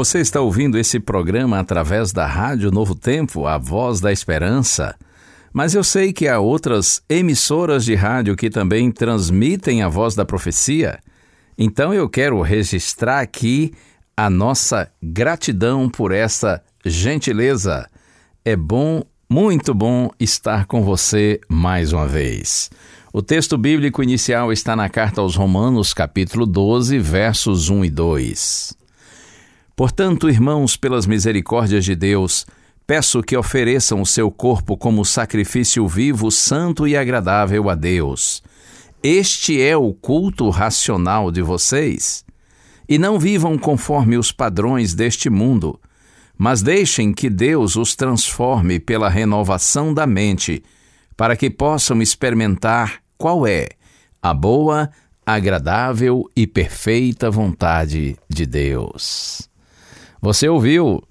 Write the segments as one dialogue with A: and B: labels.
A: Você está ouvindo esse programa através da Rádio Novo Tempo, a voz da esperança. Mas eu sei que há outras emissoras de rádio que também transmitem a voz da profecia. Então eu quero registrar aqui a nossa gratidão por essa gentileza. É bom, muito bom estar com você mais uma vez. O texto bíblico inicial está na carta aos Romanos, capítulo 12, versos 1 e 2. Portanto, irmãos, pelas misericórdias de Deus, peço que ofereçam o seu corpo como sacrifício vivo, santo e agradável a Deus. Este é o culto racional de vocês. E não vivam conforme os padrões deste mundo, mas deixem que Deus os transforme pela renovação da mente, para que possam experimentar qual é a boa, agradável e perfeita vontade de Deus. Você ouviu?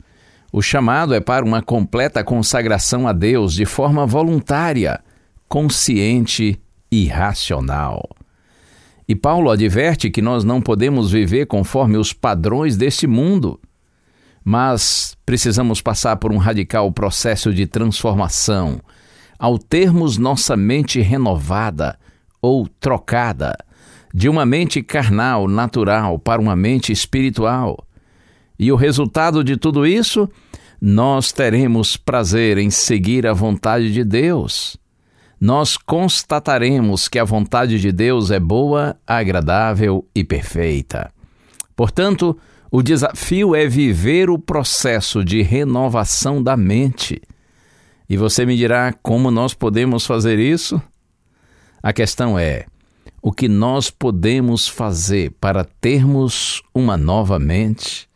A: O chamado é para uma completa consagração a Deus de forma voluntária, consciente e racional. E Paulo adverte que nós não podemos viver conforme os padrões deste mundo, mas precisamos passar por um radical processo de transformação ao termos nossa mente renovada ou trocada de uma mente carnal, natural, para uma mente espiritual. E o resultado de tudo isso, nós teremos prazer em seguir a vontade de Deus. Nós constataremos que a vontade de Deus é boa, agradável e perfeita. Portanto, o desafio é viver o processo de renovação da mente. E você me dirá como nós podemos fazer isso? A questão é: o que nós podemos fazer para termos uma nova mente?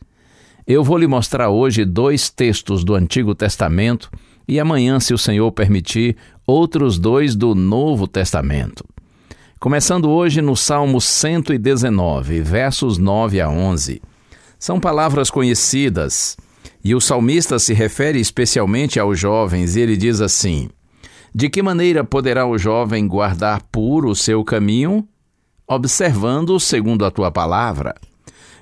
A: Eu vou lhe mostrar hoje dois textos do Antigo Testamento e amanhã, se o Senhor permitir, outros dois do Novo Testamento. Começando hoje no Salmo 119, versos 9 a 11. São palavras conhecidas e o salmista se refere especialmente aos jovens e ele diz assim: De que maneira poderá o jovem guardar puro o seu caminho? Observando segundo a tua palavra.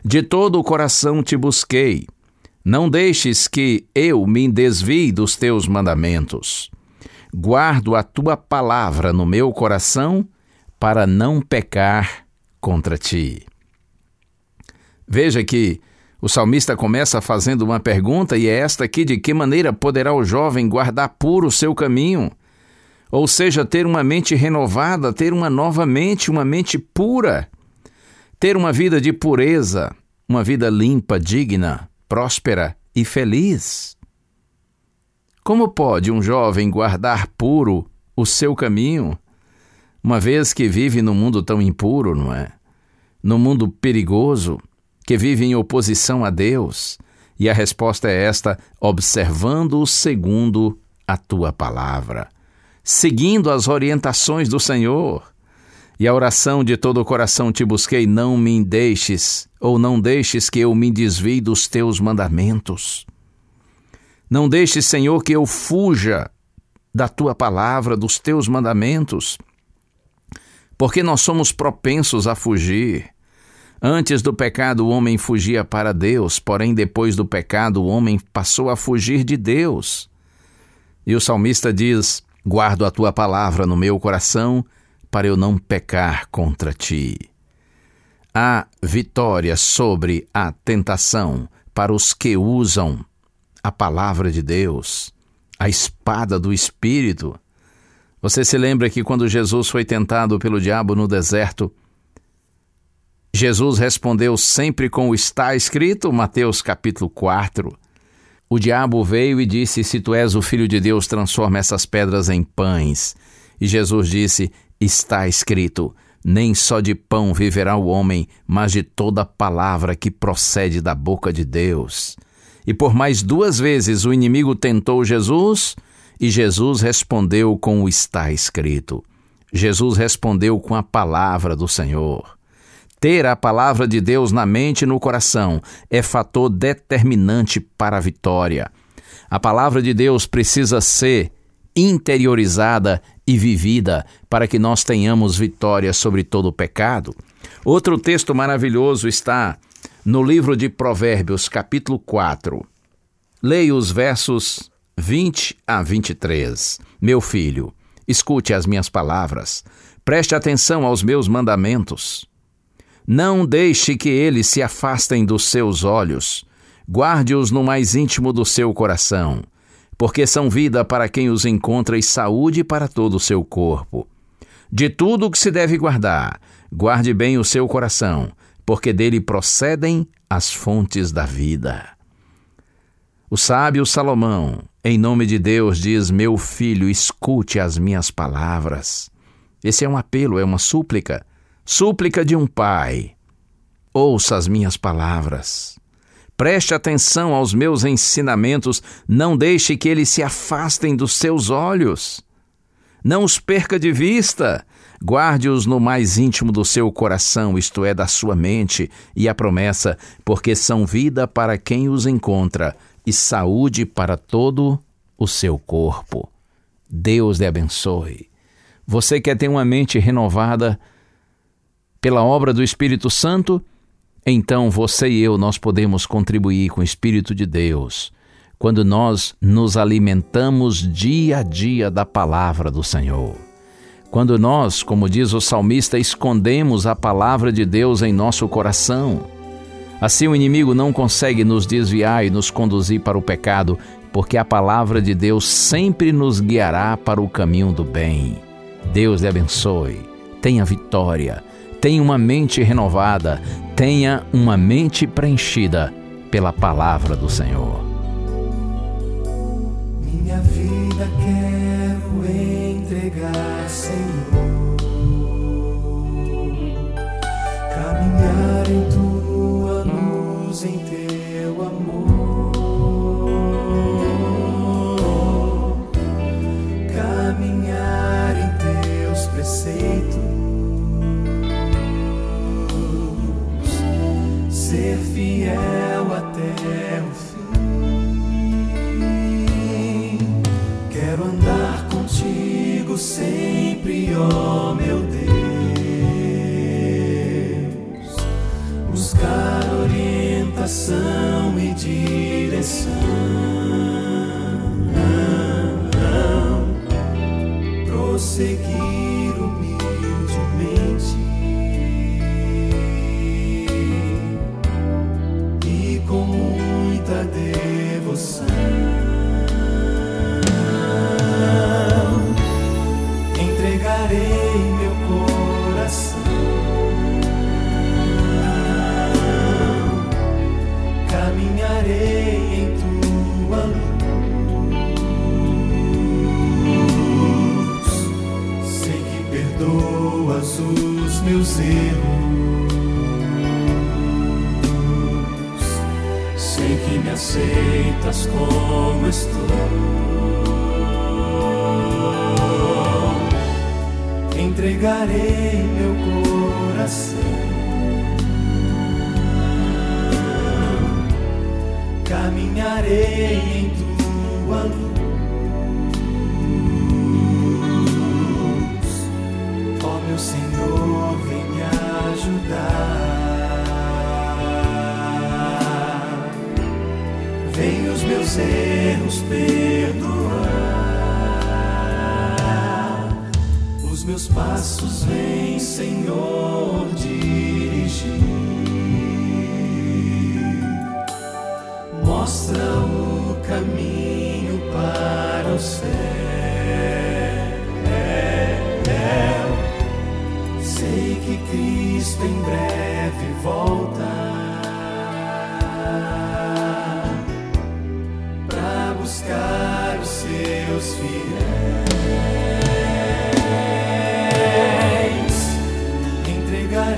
A: De todo o coração te busquei. Não deixes que eu me desvie dos teus mandamentos. Guardo a tua palavra no meu coração para não pecar contra ti. Veja que o salmista começa fazendo uma pergunta e é esta aqui: de que maneira poderá o jovem guardar puro o seu caminho? Ou seja, ter uma mente renovada, ter uma nova mente, uma mente pura ter uma vida de pureza, uma vida limpa, digna, próspera e feliz. Como pode um jovem guardar puro o seu caminho, uma vez que vive num mundo tão impuro, não é? Num mundo perigoso, que vive em oposição a Deus? E a resposta é esta: observando segundo a tua palavra, seguindo as orientações do Senhor. E a oração de todo o coração te busquei, não me deixes, ou não deixes que eu me desvie dos teus mandamentos. Não deixes, Senhor, que eu fuja da tua palavra, dos teus mandamentos, porque nós somos propensos a fugir. Antes do pecado, o homem fugia para Deus, porém, depois do pecado, o homem passou a fugir de Deus. E o salmista diz: Guardo a tua palavra no meu coração, para eu não pecar contra ti. Há vitória sobre a tentação para os que usam a palavra de Deus, a espada do Espírito. Você se lembra que quando Jesus foi tentado pelo diabo no deserto, Jesus respondeu sempre com o está escrito, Mateus capítulo 4. O diabo veio e disse: Se tu és o filho de Deus, transforma essas pedras em pães. E Jesus disse: Está escrito: Nem só de pão viverá o homem, mas de toda palavra que procede da boca de Deus. E por mais duas vezes o inimigo tentou Jesus, e Jesus respondeu com o está escrito. Jesus respondeu com a palavra do Senhor. Ter a palavra de Deus na mente e no coração é fator determinante para a vitória. A palavra de Deus precisa ser interiorizada e vivida para que nós tenhamos vitória sobre todo o pecado. Outro texto maravilhoso está no livro de Provérbios, capítulo 4. Leia os versos 20 a 23. Meu filho, escute as minhas palavras, preste atenção aos meus mandamentos. Não deixe que eles se afastem dos seus olhos. Guarde-os no mais íntimo do seu coração, porque são vida para quem os encontra e saúde para todo o seu corpo. De tudo o que se deve guardar, guarde bem o seu coração, porque dele procedem as fontes da vida. O sábio Salomão, em nome de Deus, diz: Meu filho, escute as minhas palavras. Esse é um apelo, é uma súplica Súplica de um pai: Ouça as minhas palavras. Preste atenção aos meus ensinamentos, não deixe que eles se afastem dos seus olhos. Não os perca de vista. Guarde-os no mais íntimo do seu coração, isto é, da sua mente, e a promessa, porque são vida para quem os encontra e saúde para todo o seu corpo. Deus lhe abençoe. Você quer ter uma mente renovada? pela obra do Espírito Santo, então você e eu nós podemos contribuir com o Espírito de Deus quando nós nos alimentamos dia a dia da palavra do Senhor. Quando nós, como diz o salmista, escondemos a palavra de Deus em nosso coração. Assim o inimigo não consegue nos desviar e nos conduzir para o pecado, porque a palavra de Deus sempre nos guiará para o caminho do bem. Deus lhe abençoe. Tenha vitória tenha uma mente renovada, tenha uma mente preenchida pela palavra do Senhor.
B: Fiel até o fim. Quero andar contigo sempre, ó meu Deus. Buscar orientação e direção. Prosseguir meus erros. Sei que me aceitas como estou. Entregarei meu coração. Caminharei em tua luz meus erros perdoar. Os meus passos vem, Senhor, dirigir. Mostra o caminho para o céu. Sei que Cristo em breve volta.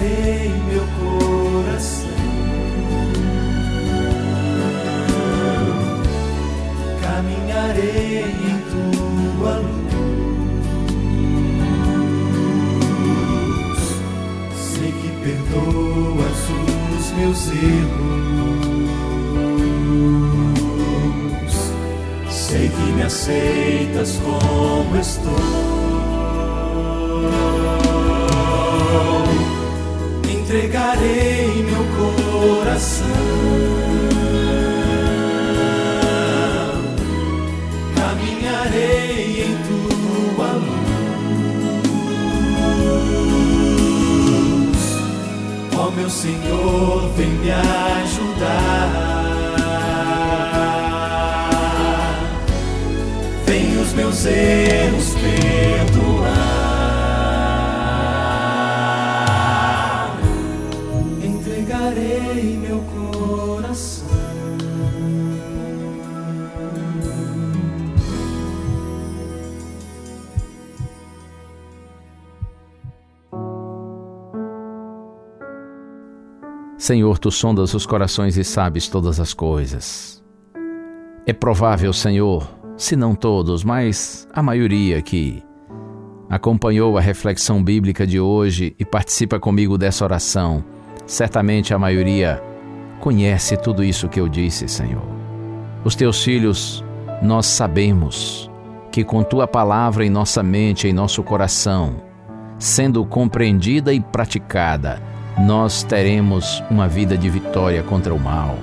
B: Entregarei meu coração. Caminharei em tua luz. Sei que perdoas os meus erros. Sei que me aceitas como estou. Entregarei meu coração. Caminharei em tua luz. Ó meu Senhor, vem me ajudar. Vem os meus erros perdoar.
A: Senhor, tu sondas os corações e sabes todas as coisas. É provável, Senhor, se não todos, mas a maioria que acompanhou a reflexão bíblica de hoje e participa comigo dessa oração, certamente a maioria conhece tudo isso que eu disse, Senhor. Os teus filhos, nós sabemos que com tua palavra em nossa mente, em nosso coração, sendo compreendida e praticada, nós teremos uma vida de vitória contra o mal.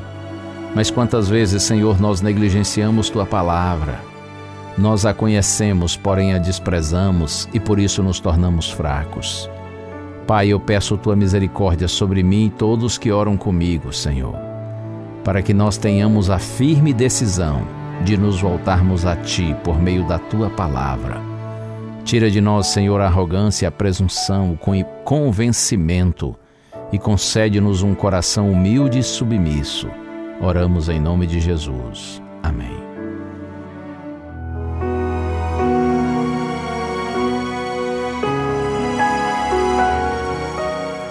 A: Mas quantas vezes, Senhor, nós negligenciamos tua palavra? Nós a conhecemos, porém a desprezamos e por isso nos tornamos fracos. Pai, eu peço tua misericórdia sobre mim e todos que oram comigo, Senhor, para que nós tenhamos a firme decisão de nos voltarmos a ti por meio da tua palavra. Tira de nós, Senhor, a arrogância, a presunção, o convencimento e concede-nos um coração humilde e submisso. Oramos em nome de Jesus. Amém.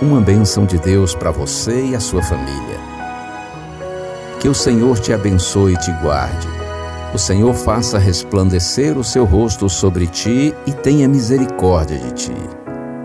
C: Uma bênção de Deus para você e a sua família. Que o Senhor te abençoe e te guarde. O Senhor faça resplandecer o seu rosto sobre ti e tenha misericórdia de ti.